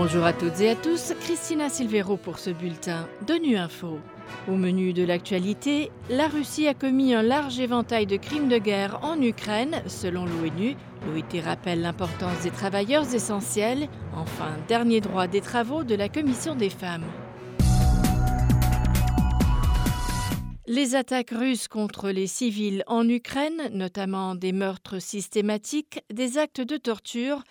Bonjour à toutes et à tous, Christina Silvero pour ce bulletin de Nu Info. Au menu de l'actualité, la Russie a commis un large éventail de crimes de guerre en Ukraine, selon l'ONU. L'OIT rappelle l'importance des travailleurs essentiels. Enfin, dernier droit des travaux de la Commission des femmes. Les attaques russes contre les civils en Ukraine, notamment des meurtres systématiques, des actes de torture,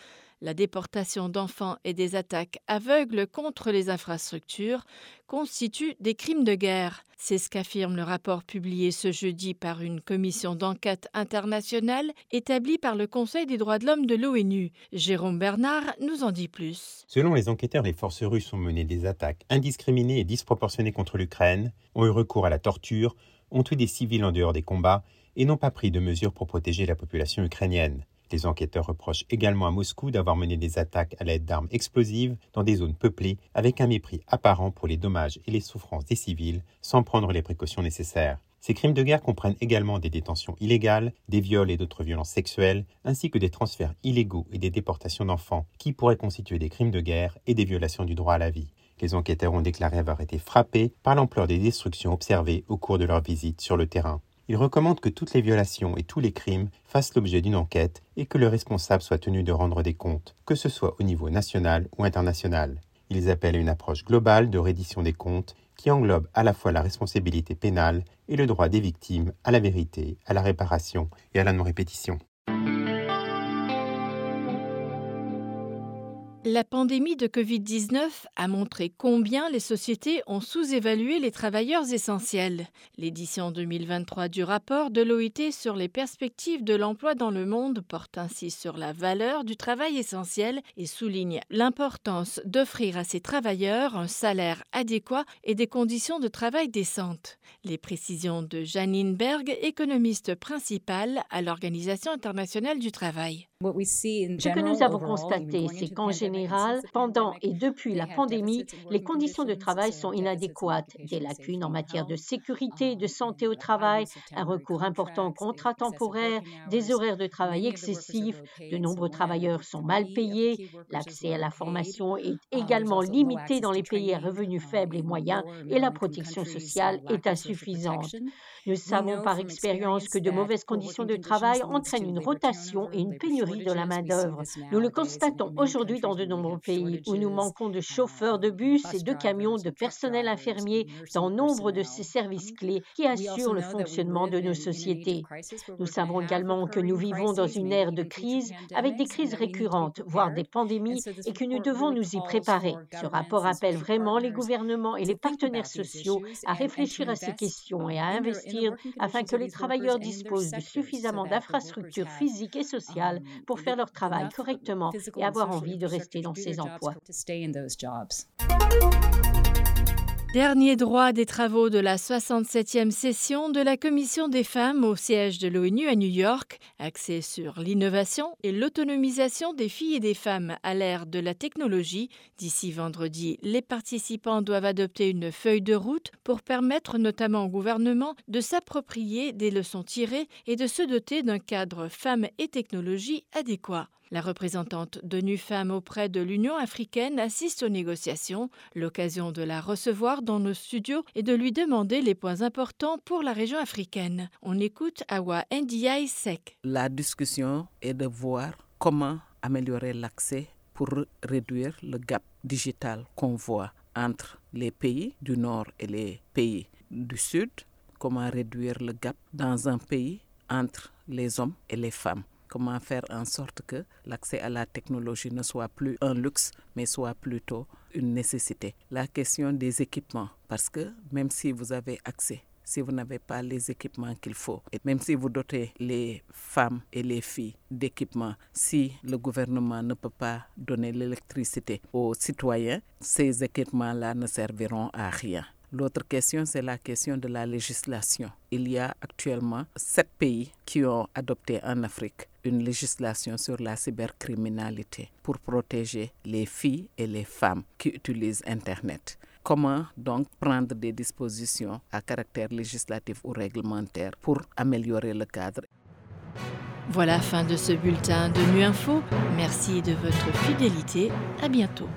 la déportation d'enfants et des attaques aveugles contre les infrastructures constituent des crimes de guerre. C'est ce qu'affirme le rapport publié ce jeudi par une commission d'enquête internationale établie par le Conseil des droits de l'homme de l'ONU. Jérôme Bernard nous en dit plus. Selon les enquêteurs, les forces russes ont mené des attaques indiscriminées et disproportionnées contre l'Ukraine, ont eu recours à la torture, ont tué des civils en dehors des combats et n'ont pas pris de mesures pour protéger la population ukrainienne. Les enquêteurs reprochent également à Moscou d'avoir mené des attaques à l'aide d'armes explosives dans des zones peuplées avec un mépris apparent pour les dommages et les souffrances des civils sans prendre les précautions nécessaires. Ces crimes de guerre comprennent également des détentions illégales, des viols et d'autres violences sexuelles, ainsi que des transferts illégaux et des déportations d'enfants, qui pourraient constituer des crimes de guerre et des violations du droit à la vie. Les enquêteurs ont déclaré avoir été frappés par l'ampleur des destructions observées au cours de leur visite sur le terrain. Il recommande que toutes les violations et tous les crimes fassent l'objet d'une enquête et que le responsable soit tenu de rendre des comptes, que ce soit au niveau national ou international. Ils appellent à une approche globale de reddition des comptes qui englobe à la fois la responsabilité pénale et le droit des victimes à la vérité, à la réparation et à la non-répétition. La pandémie de Covid-19 a montré combien les sociétés ont sous-évalué les travailleurs essentiels. L'édition 2023 du rapport de l'OIT sur les perspectives de l'emploi dans le monde porte ainsi sur la valeur du travail essentiel et souligne l'importance d'offrir à ces travailleurs un salaire adéquat et des conditions de travail décentes. Les précisions de Janine Berg, économiste principale à l'Organisation internationale du travail. Ce que nous avons constaté, c'est qu'en général, pendant et depuis la pandémie, les conditions de travail sont inadéquates. Des lacunes en matière de sécurité, de santé au travail, un recours important aux contrats temporaires, des horaires de travail excessifs, de nombreux travailleurs sont mal payés, l'accès à la formation est également limité dans les pays à revenus faibles et moyens et la protection sociale est insuffisante. Nous savons par expérience que de mauvaises conditions de travail entraînent une rotation et une pénurie de la main-d'œuvre. Nous le constatons aujourd'hui dans de nombreux pays où nous manquons de chauffeurs de bus et de camions, de personnel infirmier dans nombre de ces services clés qui assurent le fonctionnement de nos sociétés. Nous savons également que nous vivons dans une ère de crise avec des crises récurrentes, voire des pandémies, et que nous devons nous y préparer. Ce rapport appelle vraiment les gouvernements et les partenaires sociaux à réfléchir à ces questions et à investir afin que les travailleurs disposent de suffisamment d'infrastructures physiques et sociales pour faire leur travail correctement et avoir envie de rester dans ces emplois. Dernier droit des travaux de la 67e session de la Commission des femmes au siège de l'ONU à New York, axé sur l'innovation et l'autonomisation des filles et des femmes à l'ère de la technologie. D'ici vendredi, les participants doivent adopter une feuille de route pour permettre notamment au gouvernement de s'approprier des leçons tirées et de se doter d'un cadre femmes et technologie adéquat. La représentante de NUFAM auprès de l'Union africaine assiste aux négociations, l'occasion de la recevoir dans nos studios et de lui demander les points importants pour la région africaine. On écoute Awa Ndiaye Sek. La discussion est de voir comment améliorer l'accès pour réduire le gap digital qu'on voit entre les pays du Nord et les pays du Sud, comment réduire le gap dans un pays entre les hommes et les femmes comment faire en sorte que l'accès à la technologie ne soit plus un luxe, mais soit plutôt une nécessité. La question des équipements, parce que même si vous avez accès si vous n'avez pas les équipements qu'il faut. Et même si vous dotez les femmes et les filles d'équipements, si le gouvernement ne peut pas donner l'électricité aux citoyens, ces équipements-là ne serviront à rien. L'autre question, c'est la question de la législation. Il y a actuellement sept pays qui ont adopté en Afrique une législation sur la cybercriminalité pour protéger les filles et les femmes qui utilisent Internet. Comment donc prendre des dispositions à caractère législatif ou réglementaire pour améliorer le cadre? Voilà fin de ce bulletin de Nu Info. Merci de votre fidélité. À bientôt.